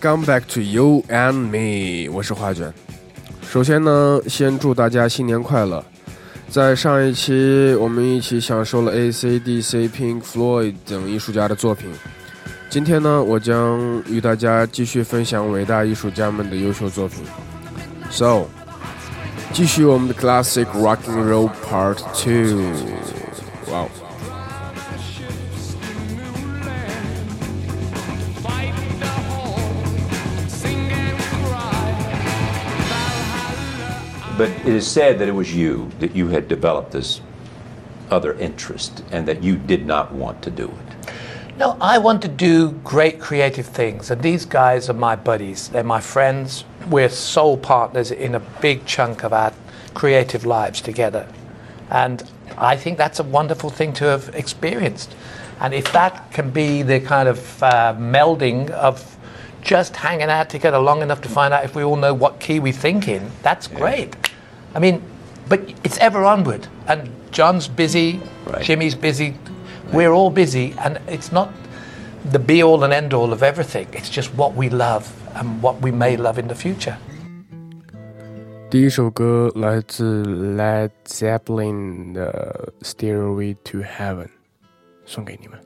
Come back to you and me，我是花卷。首先呢，先祝大家新年快乐。在上一期，我们一起享受了 AC/DC、Pink Floyd 等艺术家的作品。今天呢，我将与大家继续分享伟大艺术家们的优秀作品。So，继续我们的 Classic Rock and Roll Part Two。哇哦！But it is said that it was you, that you had developed this other interest and that you did not want to do it. No, I want to do great creative things, and these guys are my buddies. They're my friends. We're soul partners in a big chunk of our creative lives together. And I think that's a wonderful thing to have experienced. And if that can be the kind of uh, melding of just hanging out together long enough to find out if we all know what key we think in, that's great. I mean, but it's ever onward. And John's busy, Right. Jimmy's busy, we're all busy, and it's not the be all and end all of everything. It's just what we love and what we may love in the future. 第一首歌来自 Led Zeppelin 的《Stairway to Heaven》，送给你们。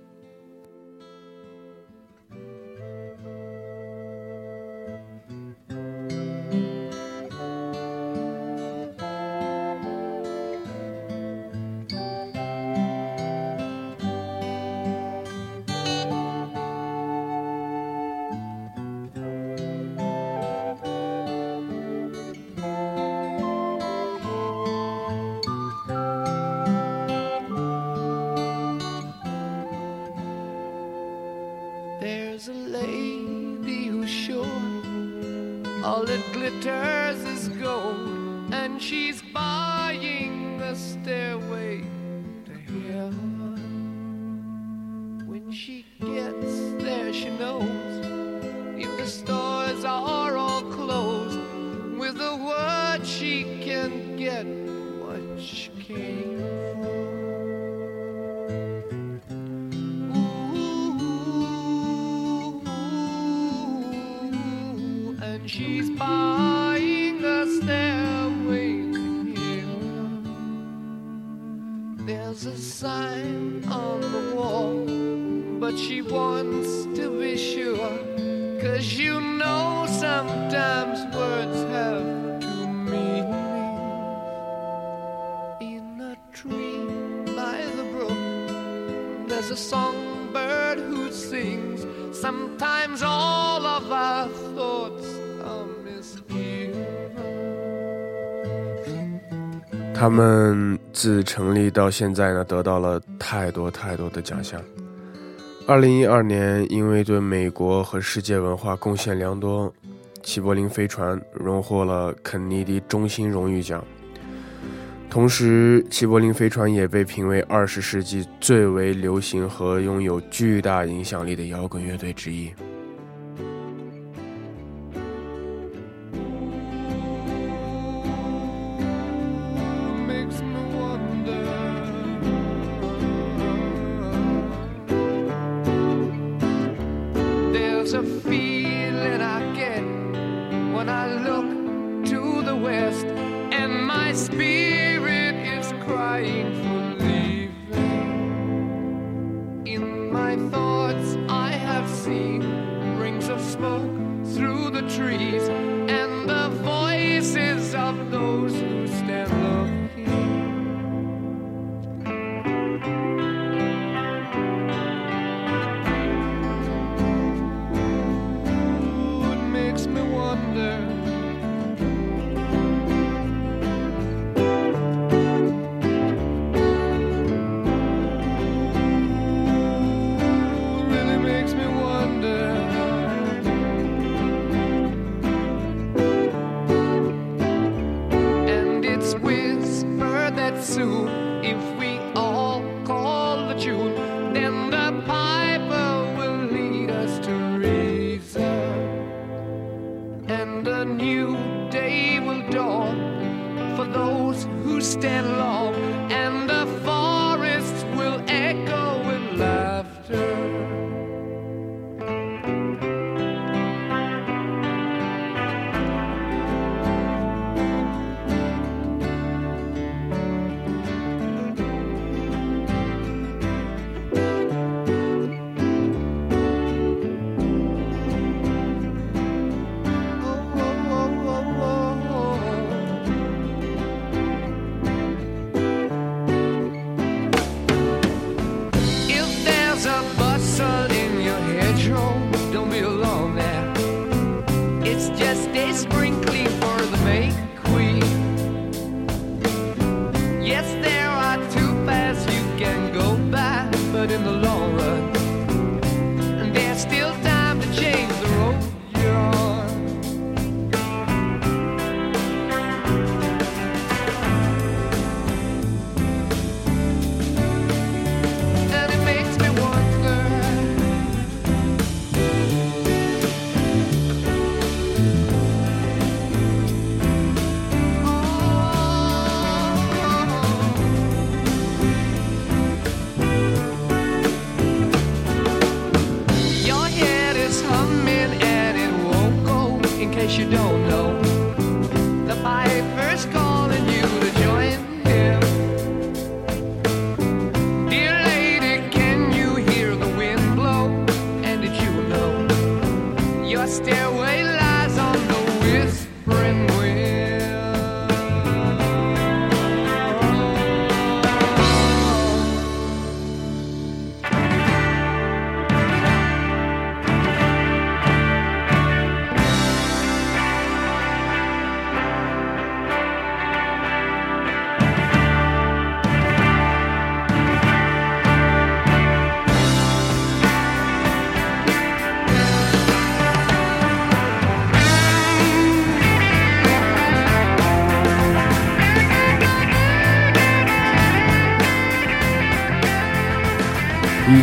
他们自成立到现在呢，得到了太多太多的奖项。二零一二年，因为对美国和世界文化贡献良多，齐柏林飞船荣获了肯尼迪中心荣誉奖。同时，齐柏林飞船也被评为二十世纪最为流行和拥有巨大影响力的摇滚乐队之一。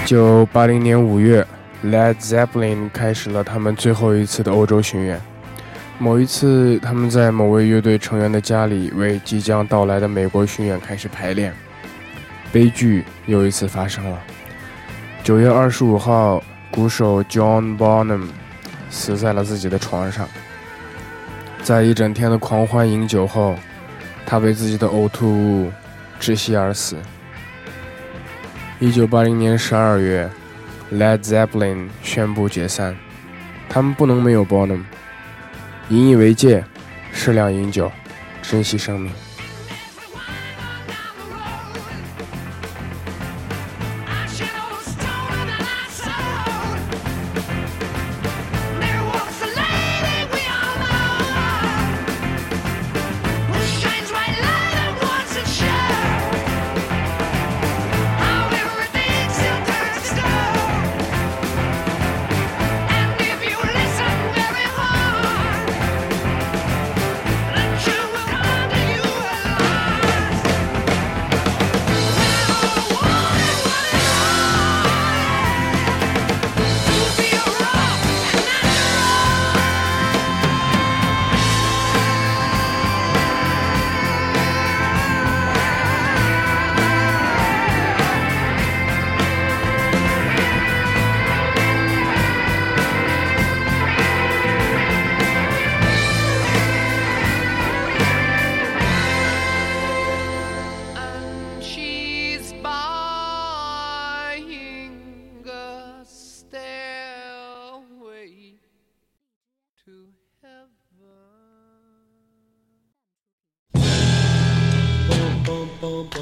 九八零年五月，Led Zeppelin 开始了他们最后一次的欧洲巡演。某一次，他们在某位乐队成员的家里为即将到来的美国巡演开始排练。悲剧又一次发生了。九月二十五号，鼓手 John Bonham 死在了自己的床上。在一整天的狂欢饮酒后，他被自己的呕吐物窒息而死。一九八零年十二月，Led Zeppelin 宣布解散，他们不能没有 Bonham。引以为戒，适量饮酒，珍惜生命。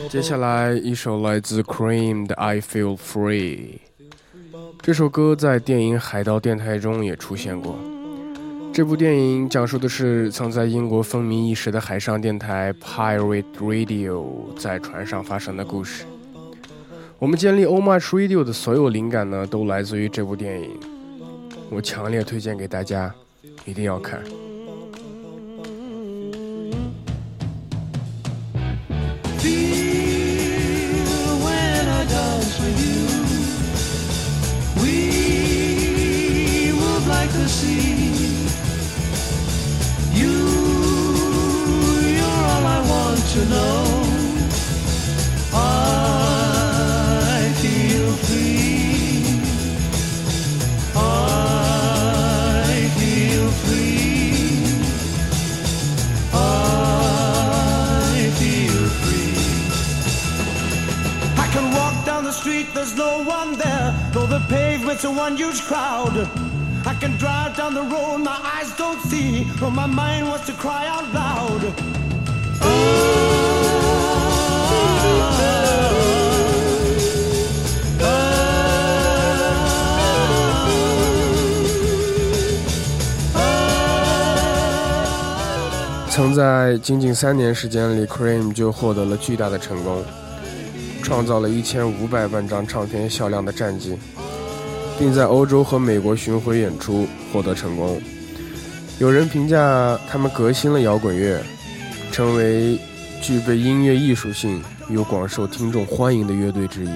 接下来一首来自 Cream 的《I Feel Free》。这首歌在电影《海盗电台》中也出现过。这部电影讲述的是曾在英国风靡一时的海上电台 Pirate Radio 在船上发生的故事。我们建立 o m a c Radio 的所有灵感呢，都来自于这部电影。我强烈推荐给大家，一定要看。down the street, there's no one there. Though the pavement's a one huge crowd. I can drive down the road, my eyes don't see. But my mind wants to cry out loud. Oh, 曾在仅仅三年时间里，Cream 就获得了巨大的成功， 创造了一千五百万张唱片销量的战绩，并在欧洲和美国巡回演出获得成功。有人评价他们革新了摇滚乐，成为具备音乐艺术性又广受听众欢迎的乐队之一。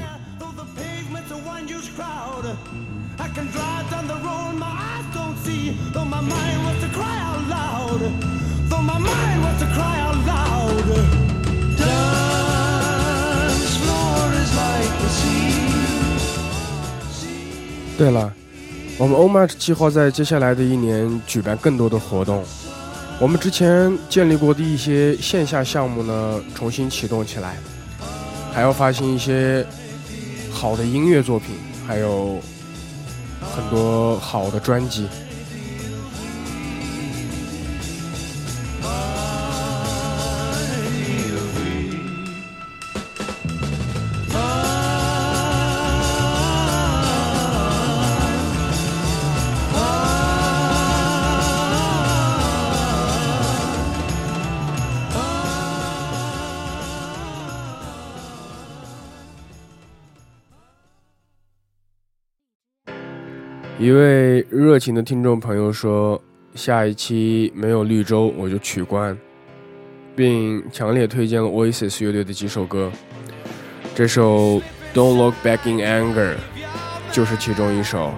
对了，我们 OMAT 计划在接下来的一年举办更多的活动。我们之前建立过的一些线下项目呢，重新启动起来，还要发行一些好的音乐作品，还有很多好的专辑。位热情的听众朋友说：“下一期没有绿洲我就取关，并强烈推荐了 Oasis 乐队的几首歌。这首《Don't Look Back in Anger》就是其中一首。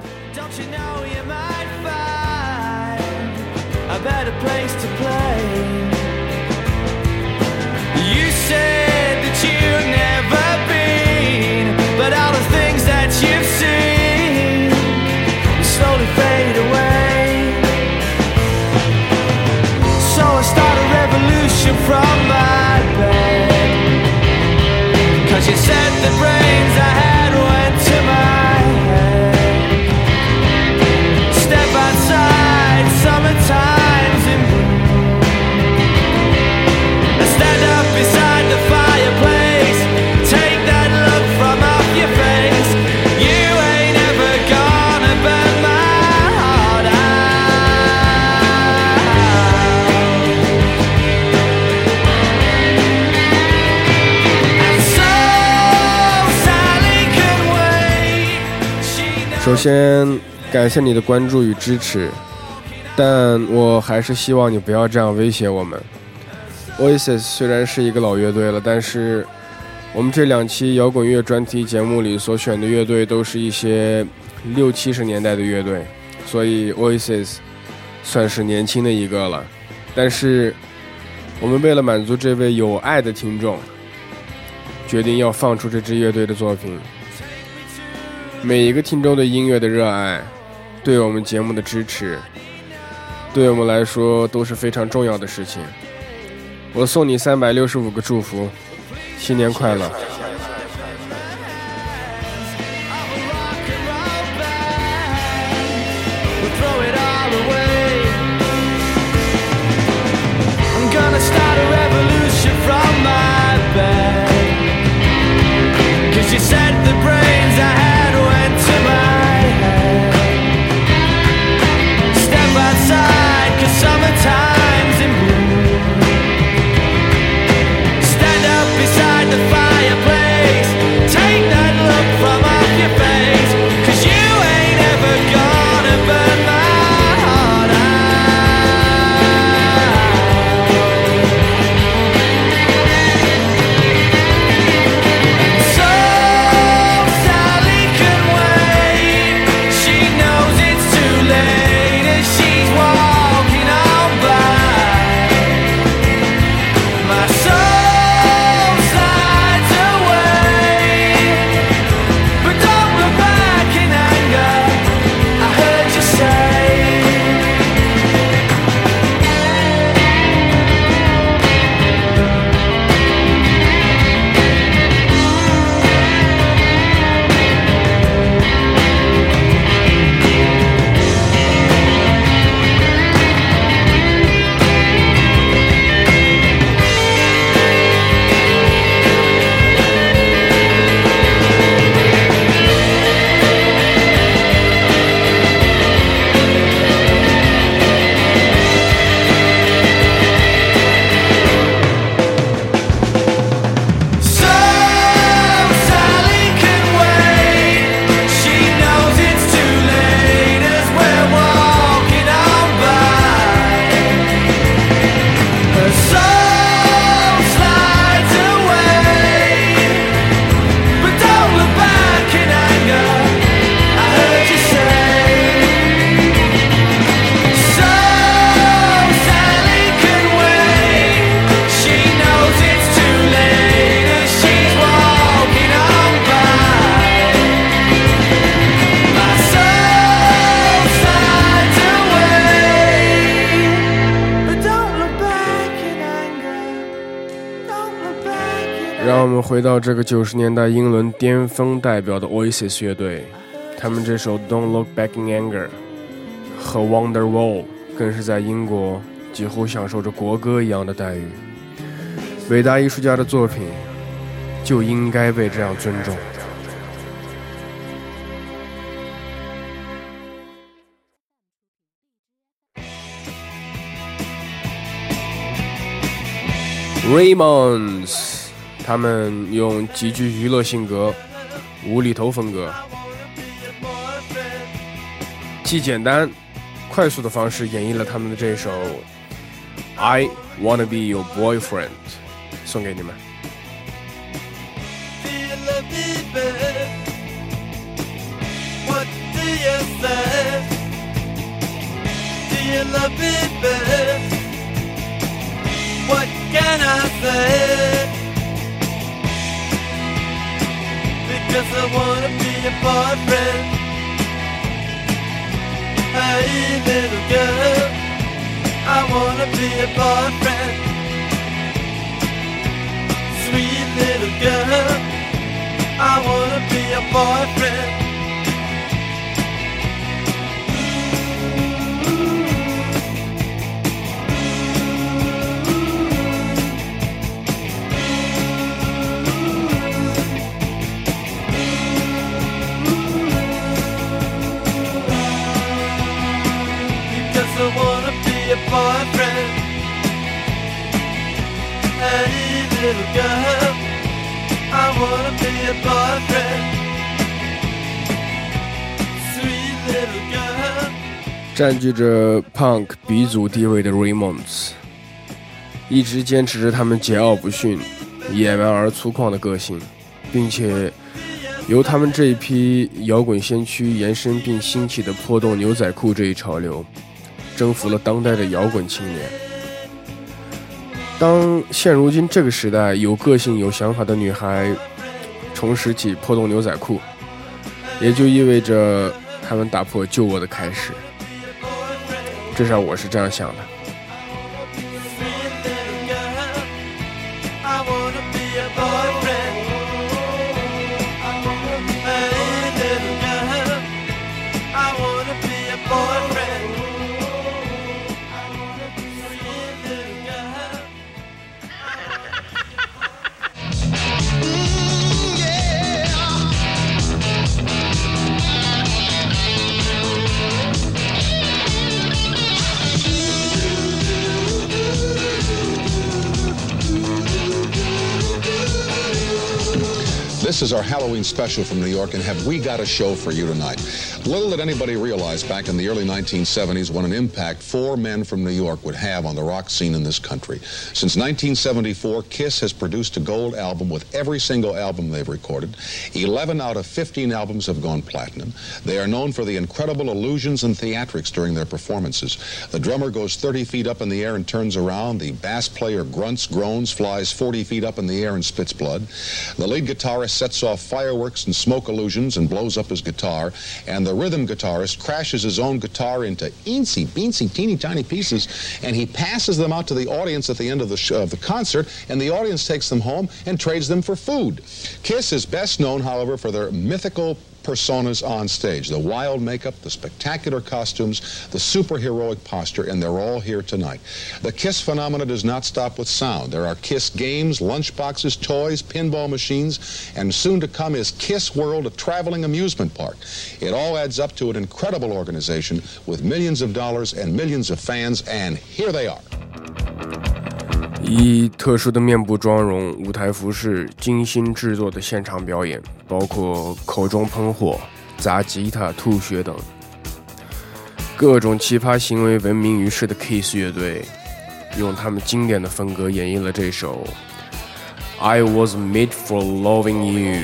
首先，感谢你的关注与支持，但我还是希望你不要这样威胁我们。Oasis 虽然是一个老乐队了，但是我们这两期摇滚乐专题节目里所选的乐队都是一些六七十年代的乐队，所以 Oasis 算是年轻的一个了。但是我们为了满足这位有爱的听众，决定要放出这支乐队的作品。每一个听众对音乐的热爱，对我们节目的支持，对我们来说都是非常重要的事情。我送你三百六十五个祝福，新年快乐！of a rock 这个九十年代英伦巅峰代表的 Oasis 乐队，他们这首《Don't Look Back in Anger》和《Wonderwall》更是在英国几乎享受着国歌一样的待遇。伟大艺术家的作品就应该被这样尊重。Raymonds，他们用极具娱乐性格、无厘头风格，既简单、快速的方式演绎了他们的这首《I Wanna Be Your Boyfriend》，送给你们。Because I wanna be your boyfriend. Hey, little girl, I wanna be your boyfriend. Sweet little girl, I wanna be your boyfriend. Boyfriend Hey little girl I wanna be your boyfriend. Sweet little girl. 占据着 punk 鼻祖地位的 Ramones，一直坚持着他们桀骜不驯、野蛮而粗犷的个性，并且由他们这一批摇滚先驱延伸并兴起的破洞牛仔裤这一潮流，征服了当代的摇滚青年。当现如今这个时代有个性、有想法的女孩重拾起破洞牛仔裤，也就意味着他们打破旧我的开始。至少我是这样想的。This is our Halloween special from New York, and have we got a show for you tonight? Little did anybody realize back in the early 1970s what an impact four men from New York would have on the rock scene in this country. Since 1974, Kiss has produced a gold album with every single album they've recorded. 11 out of 15 albums have gone platinum. They are known for the incredible illusions and theatrics during their performances. The drummer goes 30 feet up in the air and turns around. The bass player grunts, groans, flies 40 feet up in the air and spits blood. The lead guitarist sets off fireworks and smoke illusions and blows up his guitar. And the rhythm guitarist crashes his own guitar into eensy, beensy, teeny tiny pieces, and he passes them out to the audience at the end of the, sh- of the concert, and the audience takes them home and trades them for food. Kiss is best known, however, for their mythical personas on stage the wild makeup, the spectacular costumes, the superheroic posture, and they're all here tonight. The Kiss phenomena does not stop with sound. There are Kiss games, lunchboxes, toys, pinball machines, and soon to come is Kiss World, a traveling amusement park. It all adds up to an incredible organization with millions of dollars and millions of fans, and here they are. 一特殊的面部妆容、舞台服饰、精心制作的现场表演，包括口中喷火、砸吉他、吐血等各种奇葩行为闻名于世的 Kiss 乐队，用他们经典的风格演绎了这首《I Was Made for Loving You》。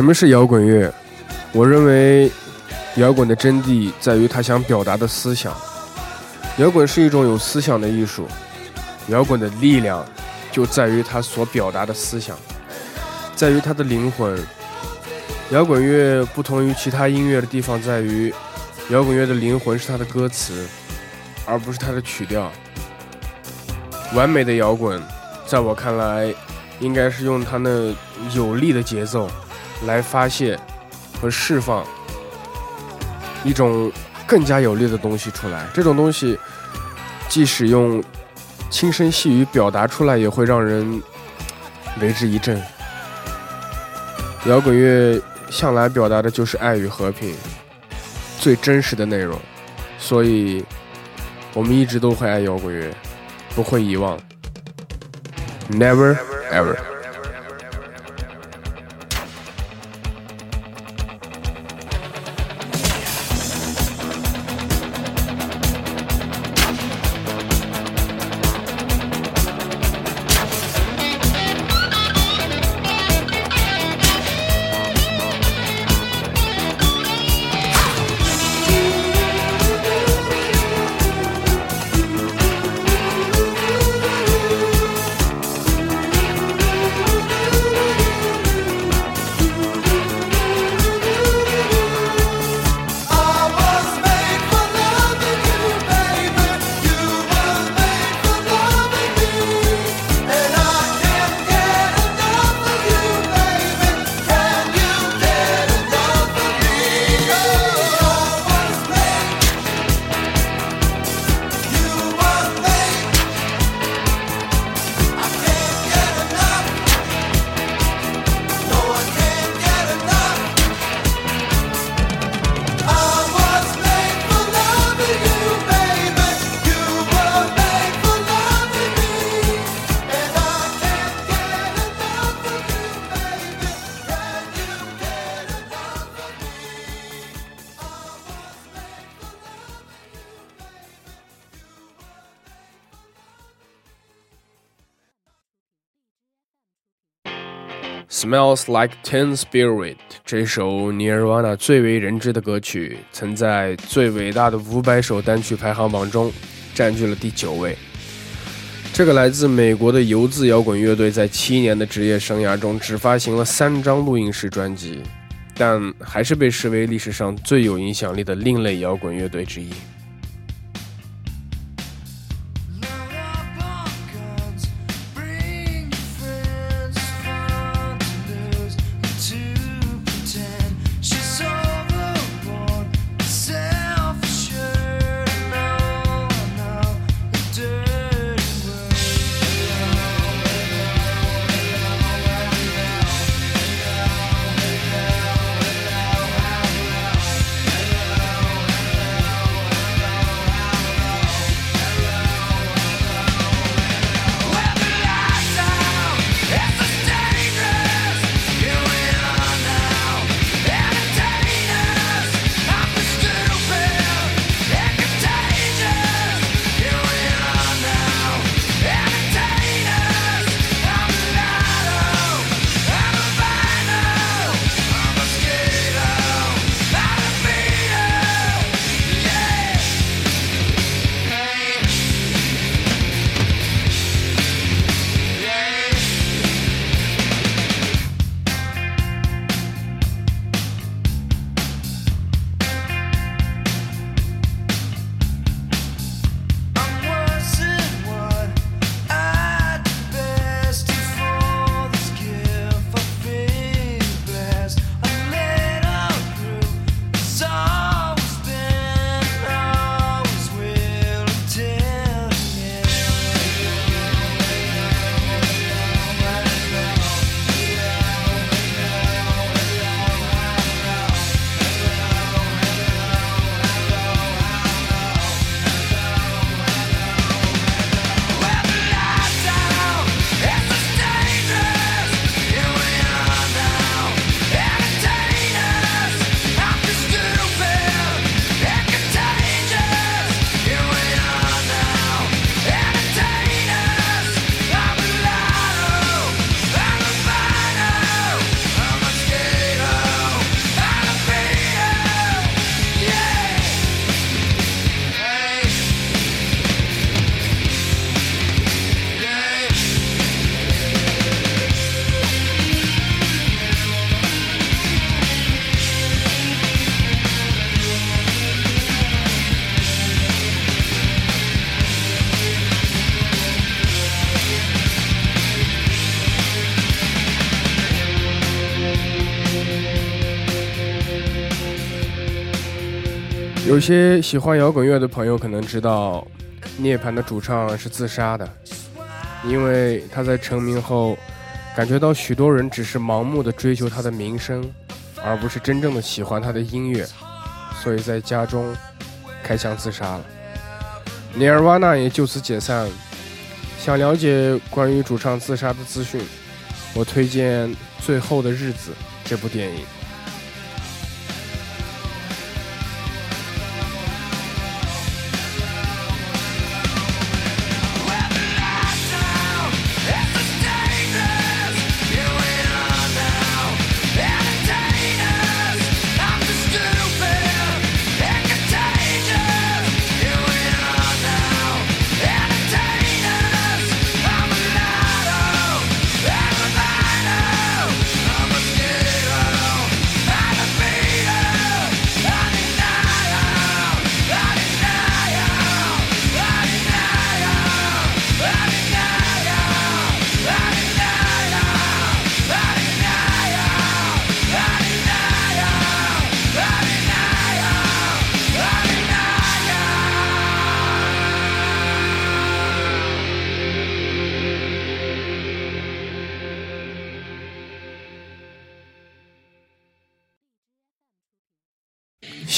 什么是摇滚乐？我认为，摇滚的真谛在于他想表达的思想。摇滚是一种有思想的艺术，摇滚的力量就在于他所表达的思想，在于他的灵魂。摇滚乐不同于其他音乐的地方在于，摇滚乐的灵魂是它的歌词，而不是它的曲调。完美的摇滚，在我看来，应该是用它那有力的节奏来发泄和释放一种更加有力的东西出来。这种东西，即使用轻声细语表达出来，也会让人为之一振。摇滚乐。向来表达的就是爱与和平，最真实的内容，所以，我们一直都会爱摇滚乐，不会遗忘，Never ever。Smells like Teen Spirit 这首 Nirvana 最为人知的歌曲，曾在最伟大的五百首单曲排行榜中占据了第九位。这个来自美国的游子摇滚乐队在七年的职业生涯中只发行了三张录音室专辑，但还是被视为历史上最有影响力的另类摇滚乐队之一。有些喜欢摇滚乐的朋友可能知道，涅槃的主唱是自杀的，因为他在成名后，感觉到许多人只是盲目的追求他的名声，而不是真正的喜欢他的音乐，所以在家中开枪自杀了。Nirvana 也就此解散。想了解关于主唱自杀的资讯，我推荐《最后的日子》这部电影。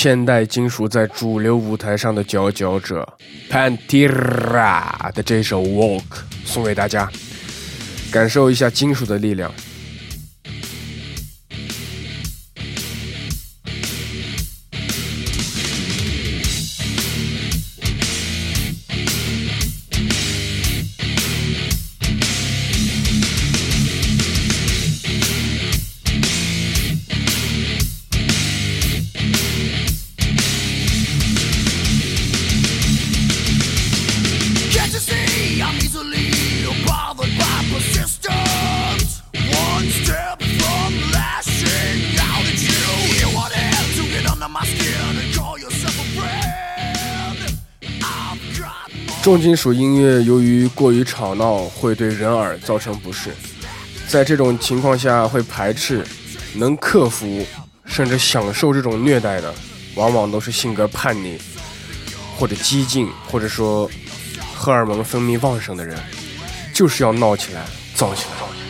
现代金属在主流舞台上的佼佼者，Pantera 的这首《Walk》送给大家，感受一下金属的力量。重金属音乐由于过于吵闹，会对人耳造成不适。在这种情况下，会排斥。能克服甚至享受这种虐待的，往往都是性格叛逆，或者激进，或者说荷尔蒙分泌旺盛的人，就是要闹起来，造起来。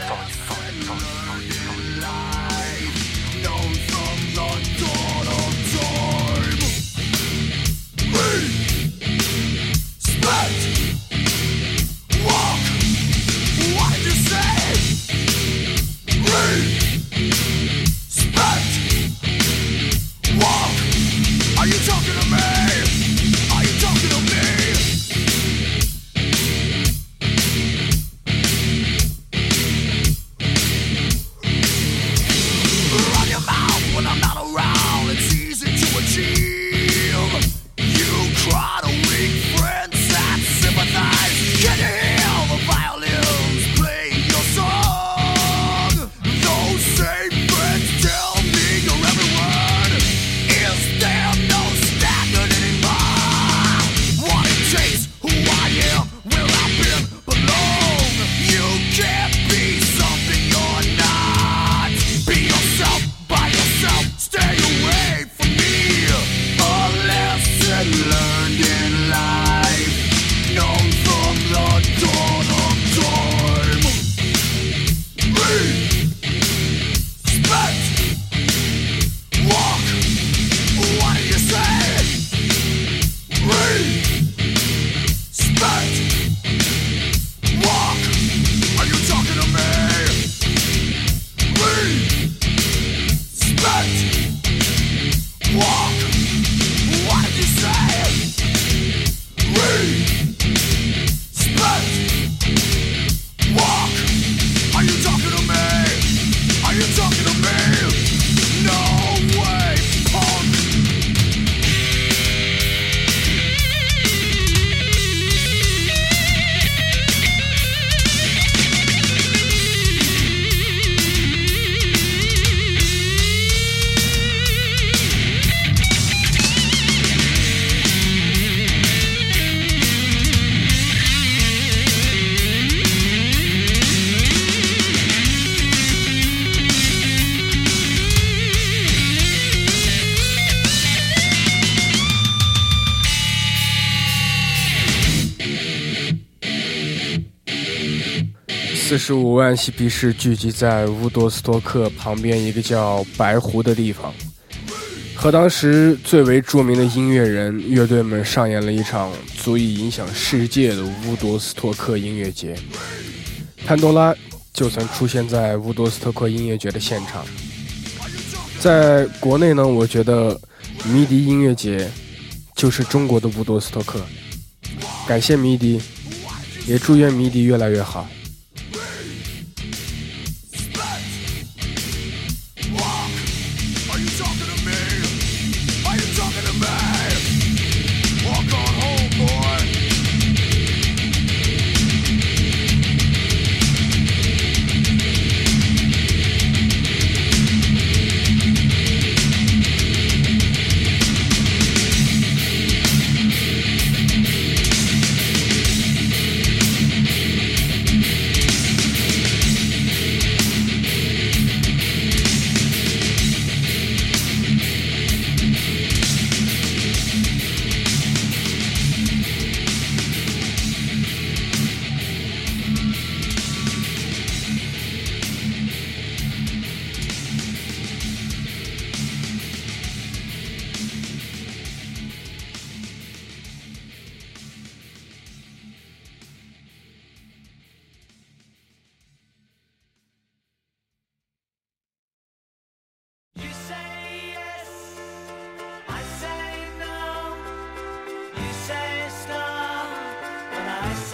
十五万嬉皮士聚集在乌多斯托克旁边一个叫白湖的地方，和当时最为著名的音乐人乐队们上演了一场足以影响世界的乌多斯托克音乐节。潘多拉就曾出现在乌多斯托克音乐节的现场。在国内呢，我觉得迷笛音乐节就是中国的乌多斯托克。感谢迷笛，也祝愿迷笛越来越好。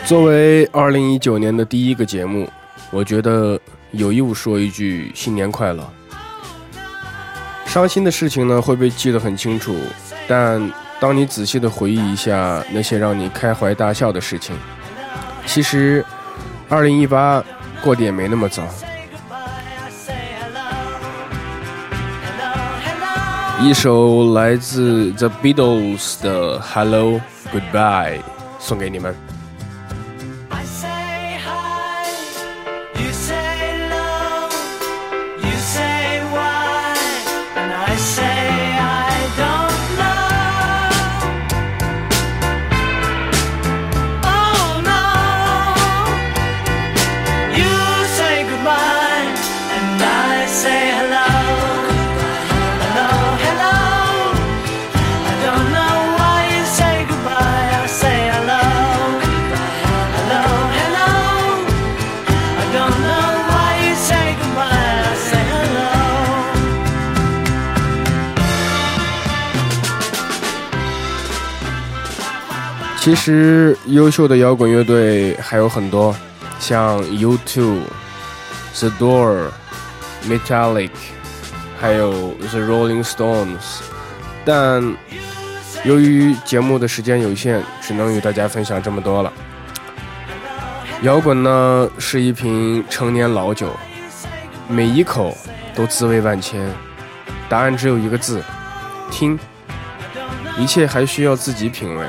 作为二零一九年的第一个节目，我觉得有义务说一句新年快乐。伤心的事情呢会被记得很清楚，但当你仔细的回忆一下那些让你开怀大笑的事情，其实二零一八过得也没那么早。I say hello, hello, hello. 一首来自 The Beatles 的《Hello Goodbye》送给你们。其实优秀的摇滚乐队还有很多，像 U2、The Door、Metallic，还有 The Rolling Stones。但由于节目的时间有限，只能与大家分享这么多了。摇滚呢是一瓶陈年老酒，每一口都滋味万千。答案只有一个字：听。一切还需要自己品味。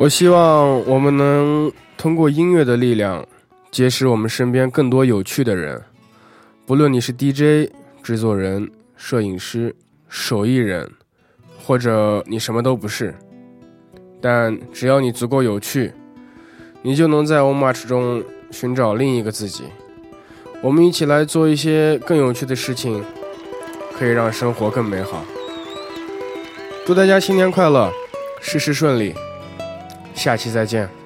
我希望我们能通过音乐的力量，结识我们身边更多有趣的人。不论你是 DJ、制作人、摄影师、手艺人，或者你什么都不是，但只要你足够有趣，你就能在 Omarch 中寻找另一个自己。我们一起来做一些更有趣的事情，可以让生活更美好。祝大家新年快乐，事事顺利。下期再见。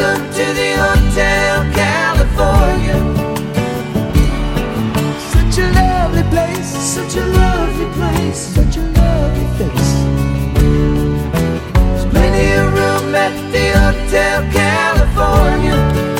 Welcome to the Hotel California. Such a lovely place, such a lovely place, such a lovely place. There's plenty of room at the Hotel California.